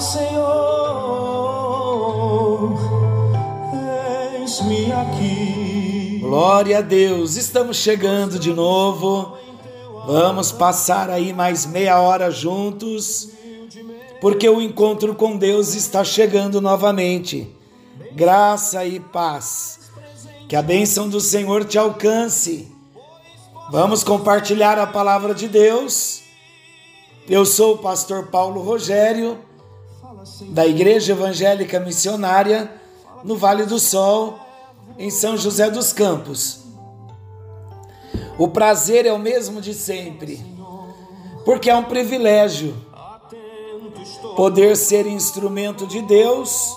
Senhor, eis-me aqui. Glória a Deus, estamos chegando de novo. Vamos passar aí mais meia hora juntos, porque o encontro com Deus está chegando novamente. Graça e paz. Que a bênção do Senhor te alcance. Vamos compartilhar a palavra de Deus. Eu sou o pastor Paulo Rogério da Igreja Evangélica Missionária no Vale do Sol, em São José dos Campos. O prazer é o mesmo de sempre, porque é um privilégio poder ser instrumento de Deus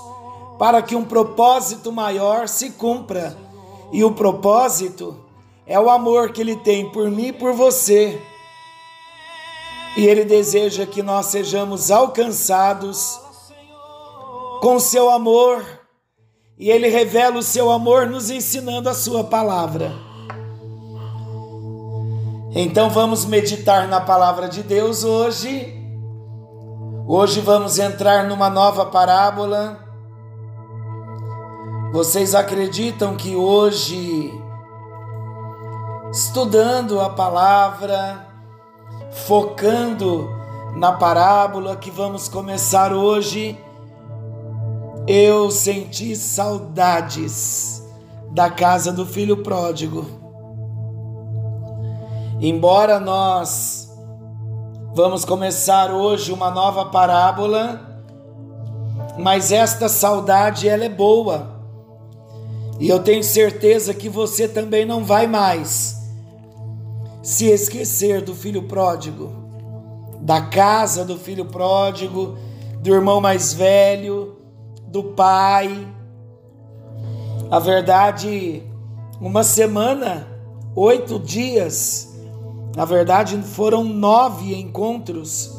para que um propósito maior se cumpra. E o propósito é o amor que Ele tem por mim e por você. E Ele deseja que nós sejamos alcançados com seu amor, e ele revela o seu amor nos ensinando a sua palavra. Então vamos meditar na palavra de Deus hoje. Hoje vamos entrar numa nova parábola. Vocês acreditam que hoje, estudando a palavra, focando na parábola que vamos começar hoje, eu senti saudades da casa do filho pródigo. Embora nós vamos começar hoje uma nova parábola, mas esta saudade ela é boa. E eu tenho certeza que você também não vai mais se esquecer do filho pródigo, da casa do filho pródigo, do irmão mais velho, do Pai. A verdade, uma semana, oito dias, na verdade foram nove encontros,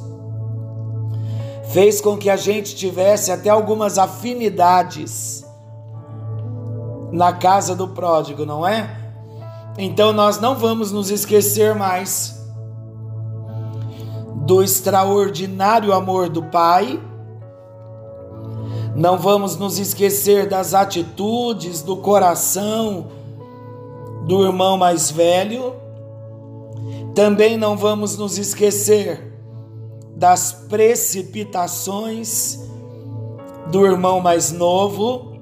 fez com que a gente tivesse até algumas afinidades na casa do pródigo, não é? Então nós não vamos nos esquecer mais do extraordinário amor do Pai não vamos nos esquecer das atitudes, do coração do irmão mais velho. Também não vamos nos esquecer das precipitações do irmão mais novo,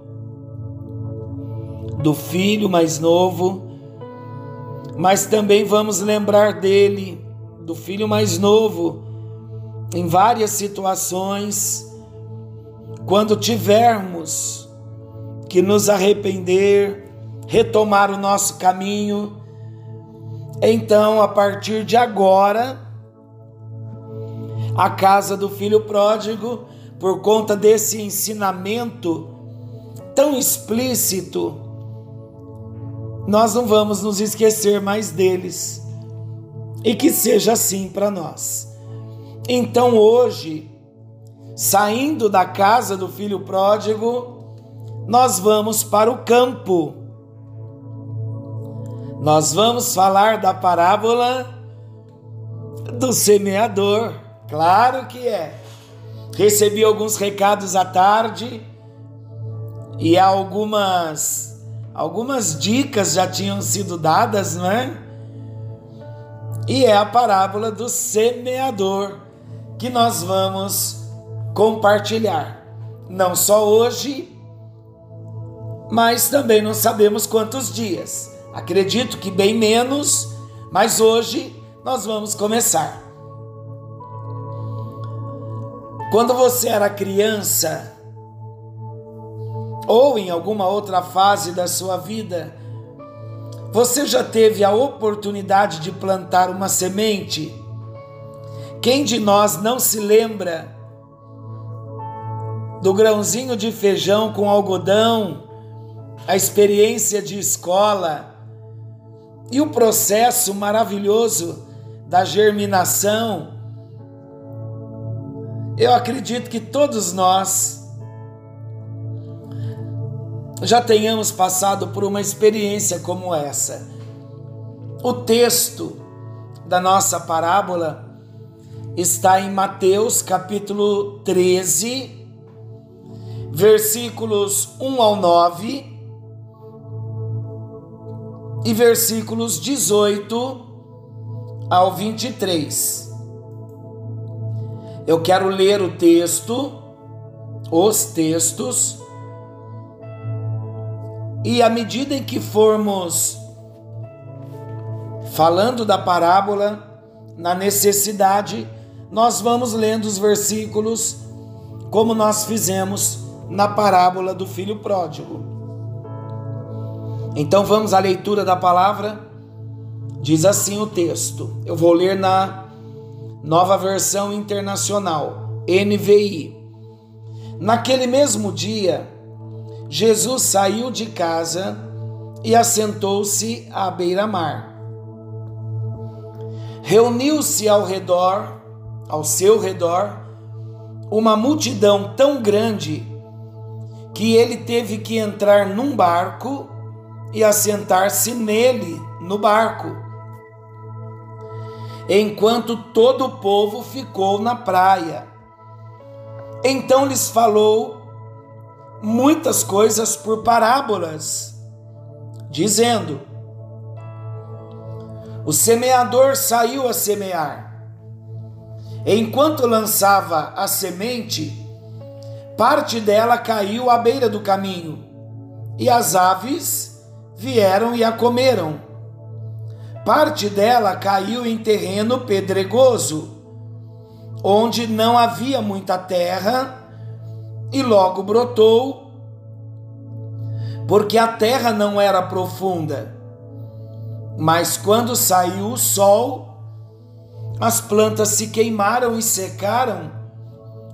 do filho mais novo, mas também vamos lembrar dele, do filho mais novo, em várias situações quando tivermos que nos arrepender, retomar o nosso caminho, então a partir de agora, a casa do filho pródigo, por conta desse ensinamento tão explícito, nós não vamos nos esquecer mais deles. E que seja assim para nós. Então hoje, saindo da casa do filho pródigo, nós vamos para o campo. Nós vamos falar da parábola do semeador. Claro que é. Recebi alguns recados à tarde e algumas algumas dicas já tinham sido dadas, não é? E é a parábola do semeador que nós vamos compartilhar. Não só hoje, mas também não sabemos quantos dias. Acredito que bem menos, mas hoje nós vamos começar. Quando você era criança, ou em alguma outra fase da sua vida, você já teve a oportunidade de plantar uma semente? Quem de nós não se lembra do grãozinho de feijão com algodão, a experiência de escola e o processo maravilhoso da germinação, eu acredito que todos nós já tenhamos passado por uma experiência como essa. O texto da nossa parábola está em Mateus capítulo 13, versículos 1 ao 9 e versículos 18 ao 23. Eu quero ler o texto, os textos, e à medida em que formos falando da parábola, na necessidade, nós vamos lendo os versículos como nós fizemos na parábola do filho pródigo. Então vamos à leitura da palavra. Diz assim o texto. Eu vou ler na Nova Versão Internacional, NVI. Naquele mesmo dia, Jesus saiu de casa e assentou-se à beira-mar. Reuniu-se ao redor, ao seu redor, uma multidão tão grande que ele teve que entrar num barco e assentar-se nele, no barco, enquanto todo o povo ficou na praia. Então lhes falou muitas coisas por parábolas, dizendo: O semeador saiu a semear. Enquanto lançava a semente, parte dela caiu à beira do caminho, e as aves vieram e a comeram. Parte dela caiu em terreno pedregoso, onde não havia muita terra, e logo brotou, porque a terra não era profunda. Mas quando saiu o sol, as plantas se queimaram e secaram,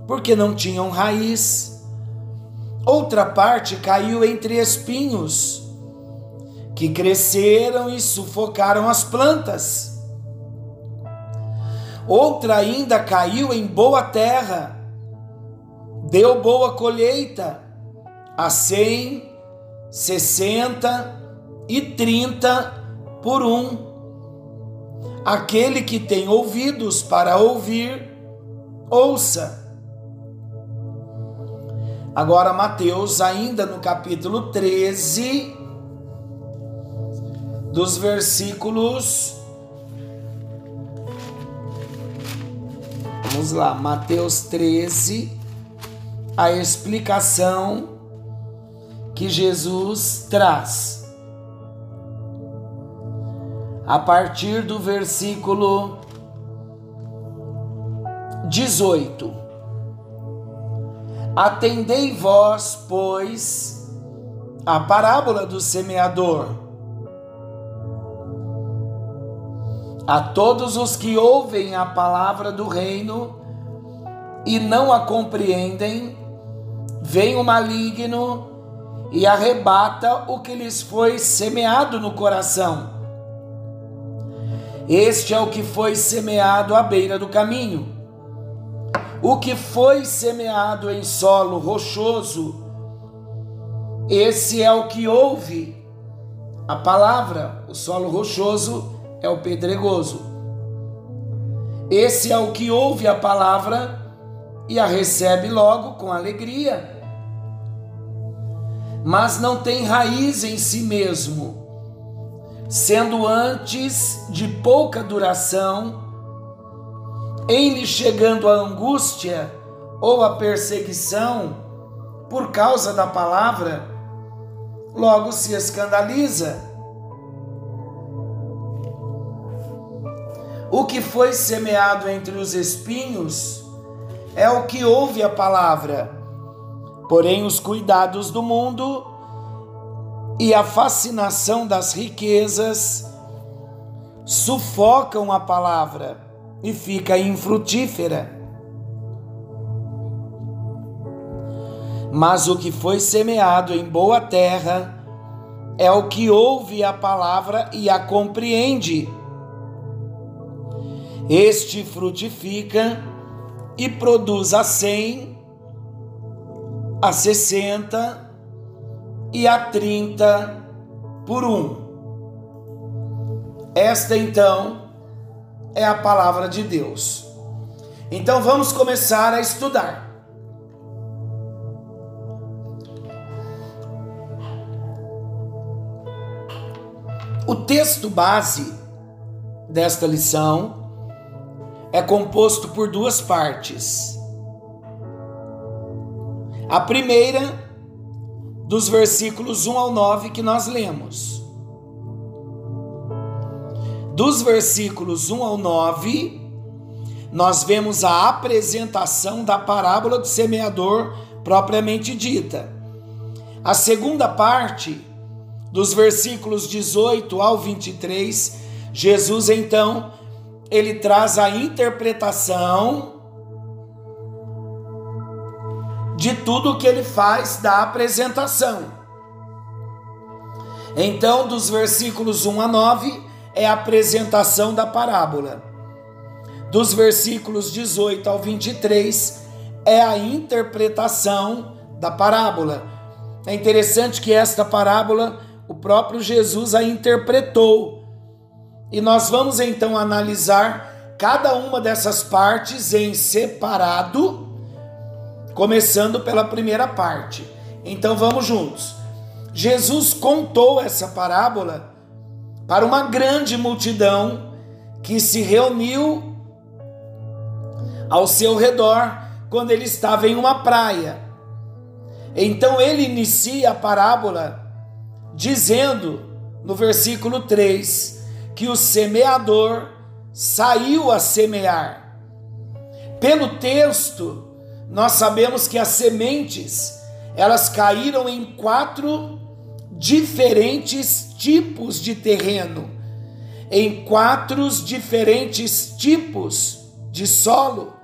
porque não tinham raiz. Outra parte caiu entre espinhos que cresceram e sufocaram as plantas. Outra ainda caiu em boa terra, deu boa colheita, a cem, sessenta e trinta por um. Aquele que tem ouvidos para ouvir, ouça. Agora, Mateus, ainda no capítulo 13, dos versículos. Vamos lá, Mateus 13, a explicação que Jesus traz. A partir do versículo 18. Atendei vós, pois, a parábola do semeador. A todos os que ouvem a palavra do reino e não a compreendem, vem o maligno e arrebata o que lhes foi semeado no coração. Este é o que foi semeado à beira do caminho. O que foi semeado em solo rochoso, esse é o que ouve a palavra, o solo rochoso é o pedregoso. Esse é o que ouve a palavra e a recebe logo com alegria, mas não tem raiz em si mesmo, sendo antes de pouca duração, em lhe chegando a angústia ou a perseguição por causa da palavra, logo se escandaliza. O que foi semeado entre os espinhos é o que ouve a palavra, porém os cuidados do mundo e a fascinação das riquezas sufocam a palavra e fica infrutífera. Mas o que foi semeado em boa terra é o que ouve a palavra e a compreende. Este frutifica e produz a cem, a sessenta e a trinta por um. Esta então é a palavra de Deus. Então vamos começar a estudar. O texto base desta lição é composto por duas partes. A primeira, dos versículos 1 ao 9 que nós lemos. Dos versículos 1 ao 9, nós vemos a apresentação da parábola do semeador propriamente dita. A segunda parte, dos versículos 18 ao 23, Jesus então ele traz a interpretação de tudo o que ele faz da apresentação. Então, dos versículos 1 a 9 é a apresentação da parábola dos versículos 18 ao 23 é a interpretação da parábola. É interessante que esta parábola o próprio Jesus a interpretou. E nós vamos então analisar cada uma dessas partes em separado, começando pela primeira parte. Então vamos juntos. Jesus contou essa parábola para uma grande multidão que se reuniu ao seu redor quando ele estava em uma praia. Então ele inicia a parábola dizendo, no versículo 3, que o semeador saiu a semear. Pelo texto, nós sabemos que as sementes, elas caíram em quatro diferentes tipos de terreno, em quatro diferentes tipos de solo.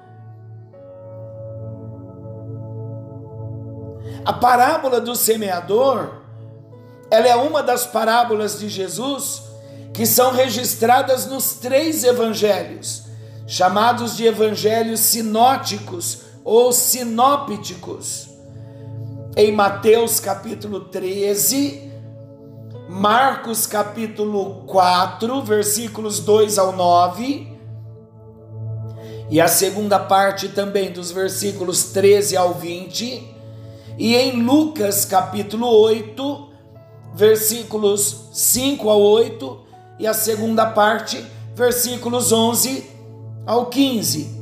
A parábola do semeador, ela é uma das parábolas de Jesus que são registradas nos três evangelhos, chamados de evangelhos sinóticos ou sinópticos. Em Mateus capítulo 13, Marcos capítulo 4, versículos 2 ao 9, e a segunda parte também dos versículos 13 ao 20, e em Lucas capítulo 8, versículos 5 ao 8, e a segunda parte, versículos 11 ao 15.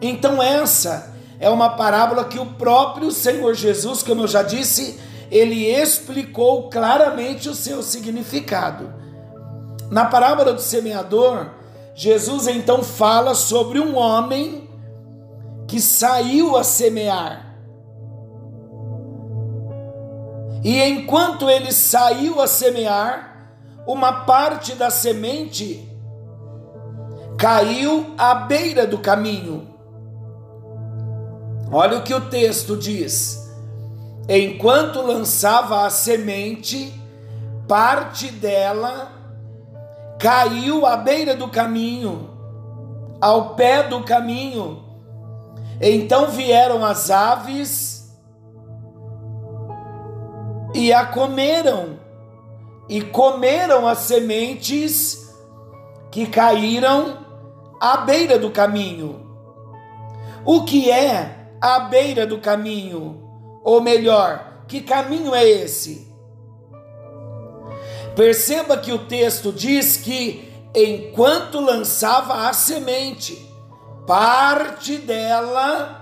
Então, essa é uma parábola que o próprio Senhor Jesus, como eu já disse, ele explicou claramente o seu significado. Na parábola do semeador, Jesus então fala sobre um homem que saiu a semear. E enquanto ele saiu a semear, uma parte da semente caiu à beira do caminho. Olha o que o texto diz. Enquanto lançava a semente, parte dela caiu à beira do caminho, ao pé do caminho. Então vieram as aves e a comeram, e comeram as sementes que caíram à beira do caminho. O que é a beira do caminho? Ou melhor, que caminho é esse? Perceba que o texto diz que enquanto lançava a semente, parte dela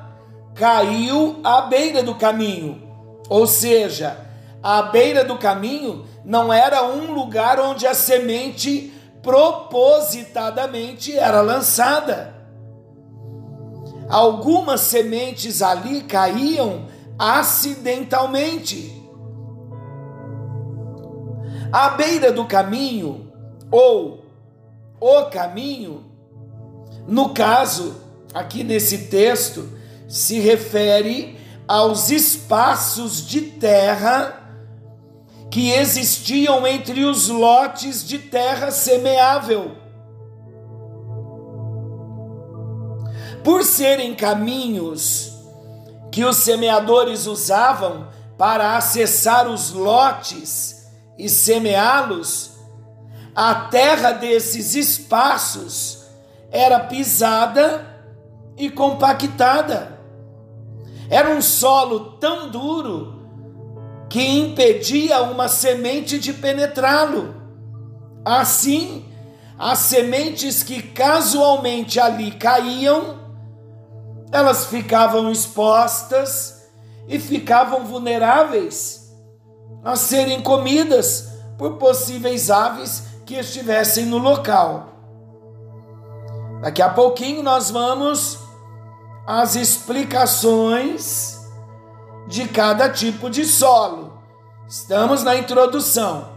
caiu à beira do caminho. Ou seja, à beira do caminho não era um lugar onde a semente propositadamente era lançada. Algumas sementes ali caíam acidentalmente. À beira do caminho, ou o caminho, no caso, aqui nesse texto, se refere aos espaços de terra que existiam entre os lotes de terra semeável. Por serem caminhos que os semeadores usavam para acessar os lotes e semeá-los, a terra desses espaços era pisada e compactada. Era um solo tão duro que impedia uma semente de penetrá-lo. Assim, as sementes que casualmente ali caíam, elas ficavam expostas e ficavam vulneráveis a serem comidas por possíveis aves que estivessem no local. Daqui a pouquinho nós vamos às explicações de cada tipo de solo. Estamos na introdução.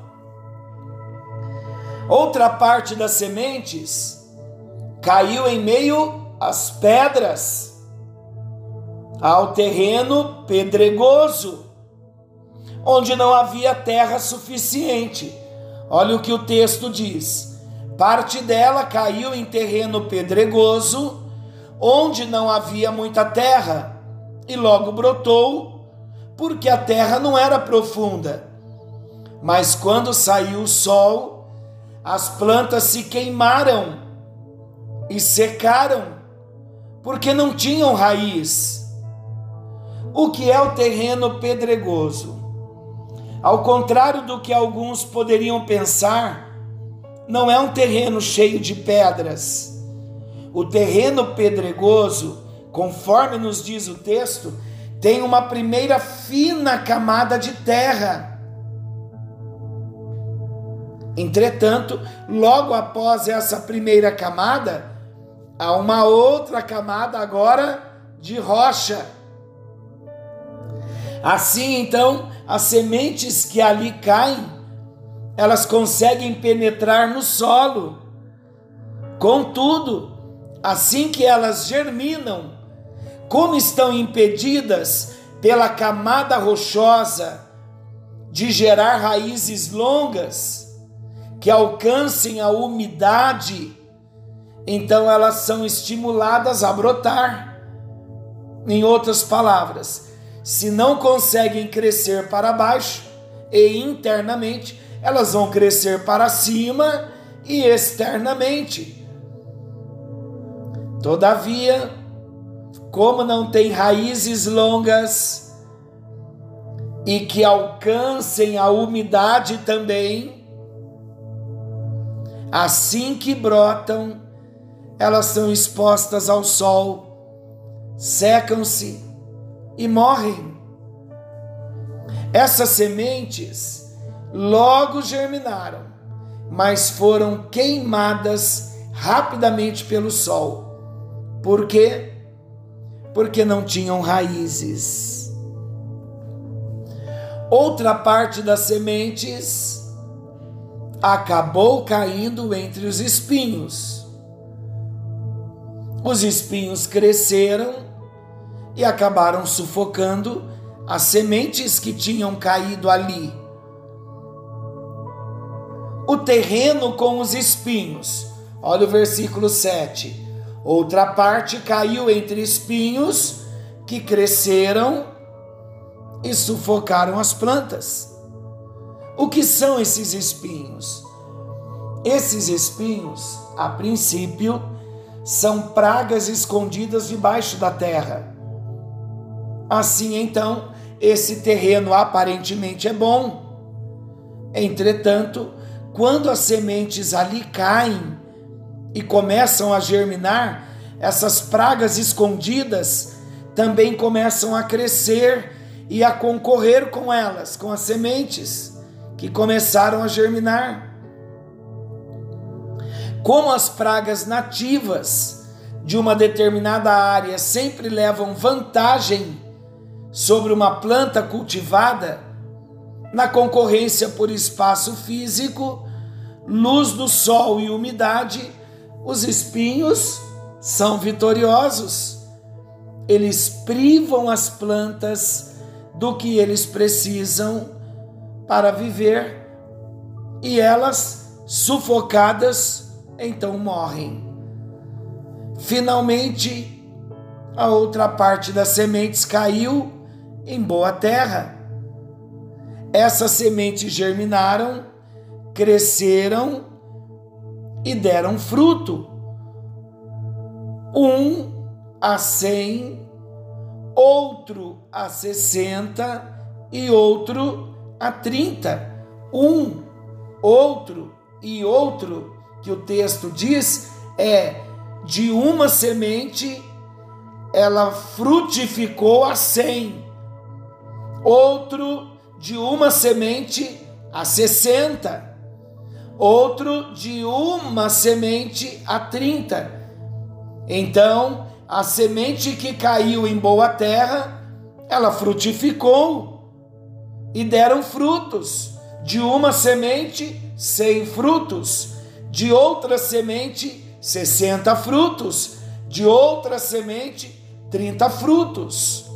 Outra parte das sementes caiu em meio às pedras, ao terreno pedregoso, onde não havia terra suficiente. Olha o que o texto diz: parte dela caiu em terreno pedregoso, onde não havia muita terra, e logo brotou porque a terra não era profunda. Mas quando saiu o sol, as plantas se queimaram e secaram, porque não tinham raiz. O que é o terreno pedregoso? Ao contrário do que alguns poderiam pensar, não é um terreno cheio de pedras. O terreno pedregoso, conforme nos diz o texto, tem uma primeira fina camada de terra. Entretanto, logo após essa primeira camada, há uma outra camada agora de rocha. Assim, então, as sementes que ali caem, elas conseguem penetrar no solo. Contudo, assim que elas germinam, como estão impedidas pela camada rochosa de gerar raízes longas que alcancem a umidade, então elas são estimuladas a brotar. Em outras palavras, se não conseguem crescer para baixo e internamente, elas vão crescer para cima e externamente. Todavia, como não tem raízes longas e que alcancem a umidade também, assim que brotam, elas são expostas ao sol, secam-se e morrem. Essas sementes logo germinaram, mas foram queimadas rapidamente pelo sol. Por quê? porque não tinham raízes. Outra parte das sementes acabou caindo entre os espinhos. Os espinhos cresceram e acabaram sufocando as sementes que tinham caído ali. O terreno com os espinhos. Olha o versículo 7 Outra parte caiu entre espinhos que cresceram e sufocaram as plantas. O que são esses espinhos? Esses espinhos, a princípio, são pragas escondidas debaixo da terra. Assim então, esse terreno aparentemente é bom. Entretanto, quando as sementes ali caem, e começam a germinar, essas pragas escondidas também começam a crescer e a concorrer com elas, com as sementes que começaram a germinar. Como as pragas nativas de uma determinada área sempre levam vantagem sobre uma planta cultivada, na concorrência por espaço físico, luz do sol e umidade, os espinhos são vitoriosos. eles privam as plantas do que eles precisam para viver e elas, sufocadas, então morrem. Finalmente, a outra parte das sementes caiu em boa terra. Essas sementes germinaram, cresceram e deram fruto. Um a cem, outro a sessenta e outro a trinta. Um, outro e outro, que o texto diz, é de uma semente ela frutificou a cem, outro de uma semente a sessenta, outro de uma semente a trinta. Então, a semente que caiu em boa terra, ela frutificou e deram frutos. De uma semente, cem frutos. De outra semente, sessenta frutos. De outra semente, trinta frutos.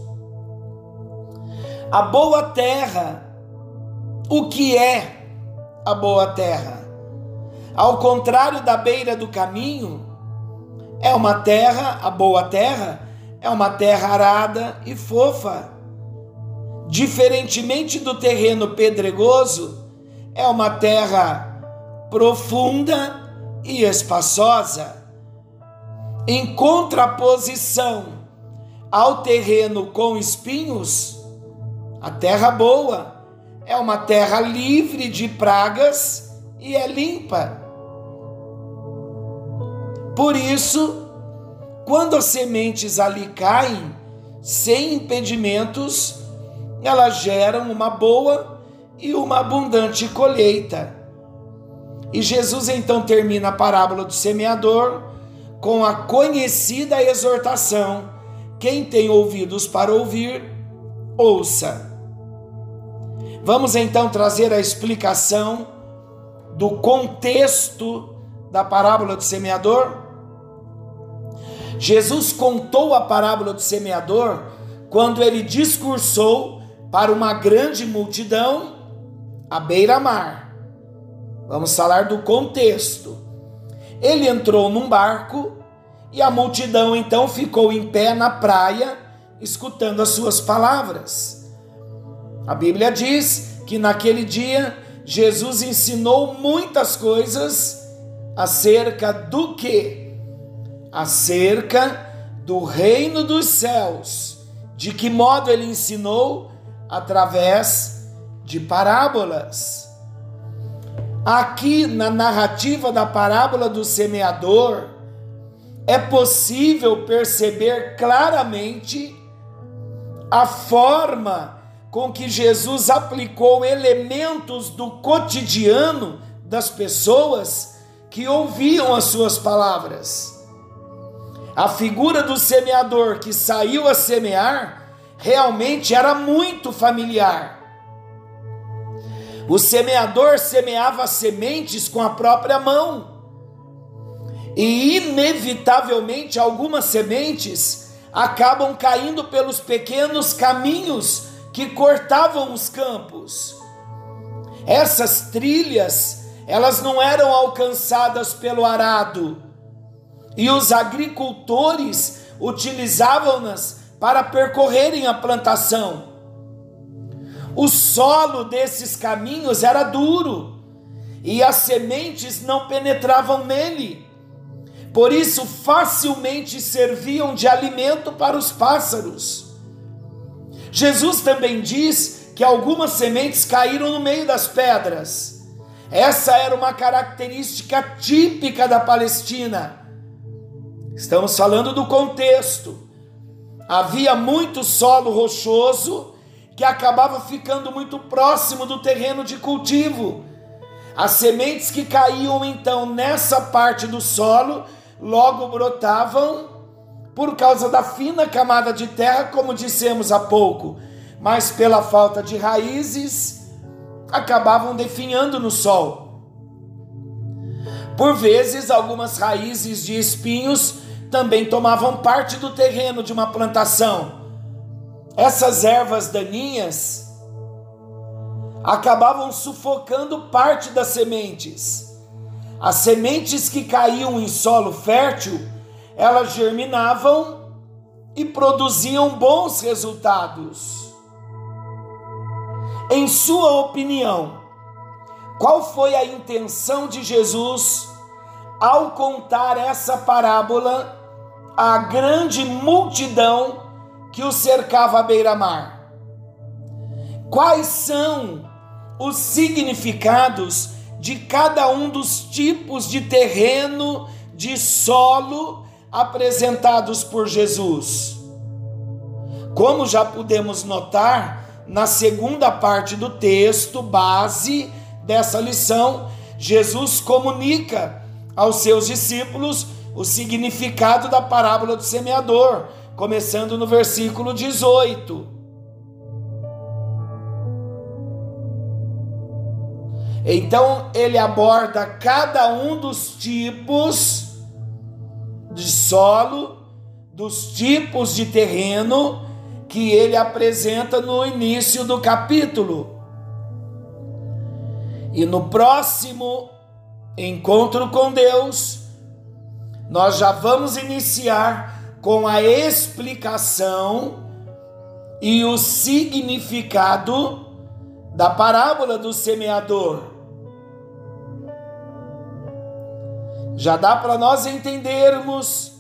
A boa terra, o que é a boa terra? Ao contrário da beira do caminho, é uma terra, a boa terra, é uma terra arada e fofa. Diferentemente do terreno pedregoso, é uma terra profunda e espaçosa. Em contraposição ao terreno com espinhos, a terra boa é uma terra livre de pragas e é limpa. Por isso, quando as sementes ali caem, sem impedimentos, elas geram uma boa e uma abundante colheita. E Jesus então termina a parábola do semeador com a conhecida exortação: quem tem ouvidos para ouvir, ouça. Vamos então trazer a explicação do contexto da parábola do semeador? Jesus contou a parábola do semeador quando ele discursou para uma grande multidão à beira-mar. Vamos falar do contexto. Ele entrou num barco e a multidão então ficou em pé na praia, escutando as suas palavras. A Bíblia diz que naquele dia Jesus ensinou muitas coisas acerca do que? acerca do reino dos céus. De que modo ele ensinou? Através de parábolas. Aqui na narrativa da parábola do semeador, é possível perceber claramente a forma com que Jesus aplicou elementos do cotidiano das pessoas que ouviam as suas palavras. A figura do semeador que saiu a semear realmente era muito familiar. O semeador semeava sementes com a própria mão. E inevitavelmente algumas sementes acabam caindo pelos pequenos caminhos que cortavam os campos. Essas trilhas, elas não eram alcançadas pelo arado, e os agricultores utilizavam-nas para percorrerem a plantação. O solo desses caminhos era duro e as sementes não penetravam nele. Por isso, facilmente serviam de alimento para os pássaros. Jesus também diz que algumas sementes caíram no meio das pedras. Essa era uma característica típica da Palestina Estamos falando do contexto. Havia muito solo rochoso que acabava ficando muito próximo do terreno de cultivo. As sementes que caíam então nessa parte do solo logo brotavam por causa da fina camada de terra, como dissemos há pouco, mas pela falta de raízes acabavam definhando no sol. Por vezes, algumas raízes de espinhos também tomavam parte do terreno de uma plantação. Essas ervas daninhas acabavam sufocando parte das sementes. As sementes que caíam em solo fértil, elas germinavam e produziam bons resultados. Em sua opinião, qual foi a intenção de Jesus ao contar essa parábola à grande multidão que o cercava à beira-mar? Quais são os significados de cada um dos tipos de terreno, de solo apresentados por Jesus? Como já pudemos notar, na segunda parte do texto base dessa lição, Jesus comunica aos seus discípulos o significado da parábola do semeador, começando no versículo 18. Então ele aborda cada um dos tipos de solo, dos tipos de terreno que ele apresenta no início do capítulo. E no próximo encontro com Deus, nós já vamos iniciar com a explicação e o significado da parábola do semeador. Já dá para nós entendermos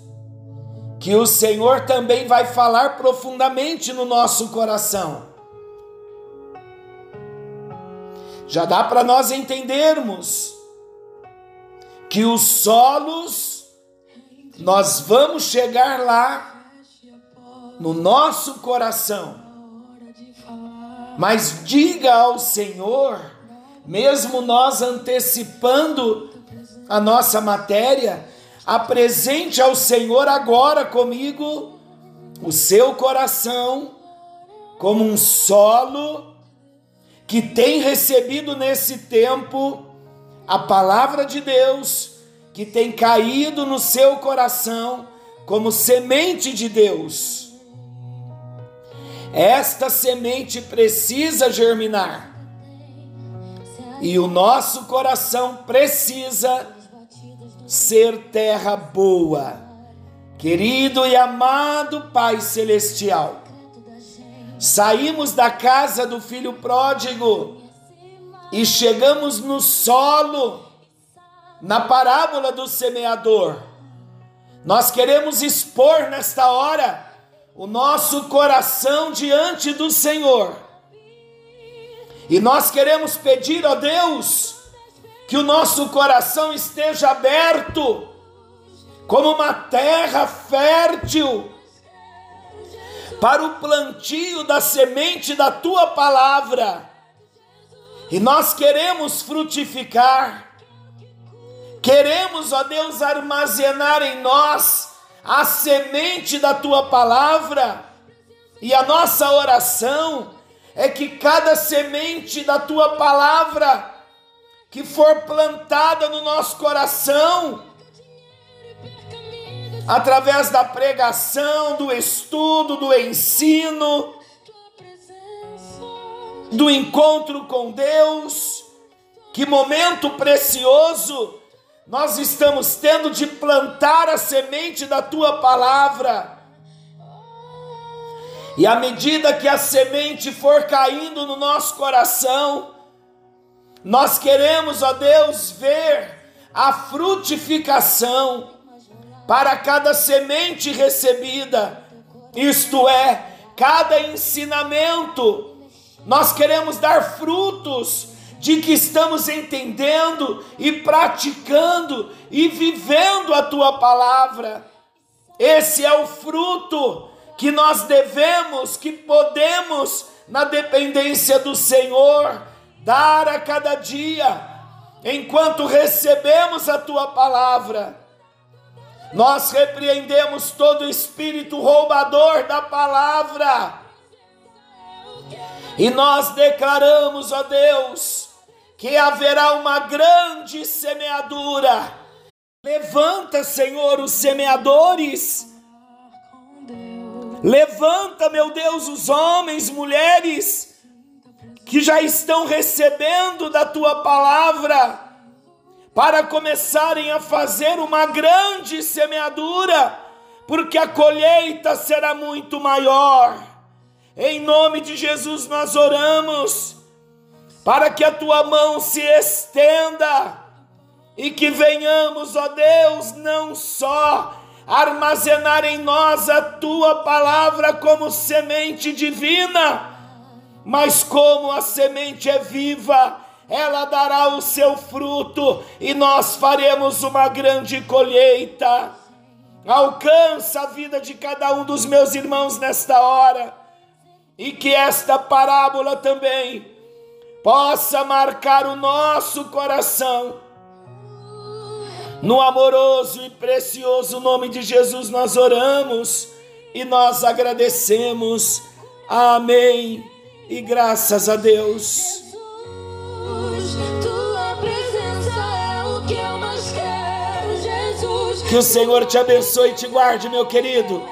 que o Senhor também vai falar profundamente no nosso coração. Já dá para nós entendermos que os solos, nós vamos chegar lá no nosso coração. Mas diga ao Senhor, mesmo nós antecipando a nossa matéria, apresente ao Senhor agora comigo o seu coração como um solo que tem recebido nesse tempo a palavra de Deus, que tem caído no seu coração como semente de Deus. Esta semente precisa germinar. E o nosso coração precisa ser terra boa. Querido e amado Pai Celestial, saímos da casa do filho pródigo e chegamos no solo, na parábola do semeador. Nós queremos expor nesta hora o nosso coração diante do Senhor. E nós queremos pedir, ó Deus, que o nosso coração esteja aberto como uma terra fértil para o plantio da semente da tua palavra. E nós queremos frutificar, queremos, ó Deus, armazenar em nós a semente da tua palavra, e a nossa oração é que cada semente da tua palavra que for plantada no nosso coração, através da pregação, do estudo, do ensino, do encontro com Deus. Que momento precioso nós estamos tendo de plantar a semente da tua palavra. E à medida que a semente for caindo no nosso coração, nós queremos, ó Deus, ver a frutificação para cada semente recebida, isto é, cada ensinamento. Nós queremos dar frutos de que estamos entendendo e praticando e vivendo a tua palavra. Esse é o fruto que nós devemos, que podemos, na dependência do Senhor, dar a cada dia, enquanto recebemos a tua palavra. Nós repreendemos todo espírito roubador da palavra. E nós declaramos, ó Deus, que haverá uma grande semeadura Levanta, Senhor, os semeadores. Levanta, meu Deus, os homens, mulheres que já estão recebendo da tua palavra para começarem a fazer uma grande semeadura, porque a colheita será muito maior. Em nome de Jesus nós oramos para que a tua mão se estenda e que venhamos, ó Deus, não só armazenar em nós a tua palavra como semente divina, mas como a semente é viva, ela dará o seu fruto e nós faremos uma grande colheita. Alcança a vida de cada um dos meus irmãos nesta hora e que esta parábola também possa marcar o nosso coração no amoroso e precioso nome de Jesus nós oramos e nós agradecemos. Amém. E graças a Deus. Que o Senhor te abençoe e te guarde, meu querido.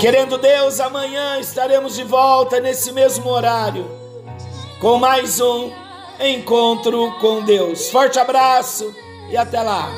Querendo Deus, amanhã estaremos de volta nesse mesmo horário com mais um encontro com Deus. Forte abraço e até lá.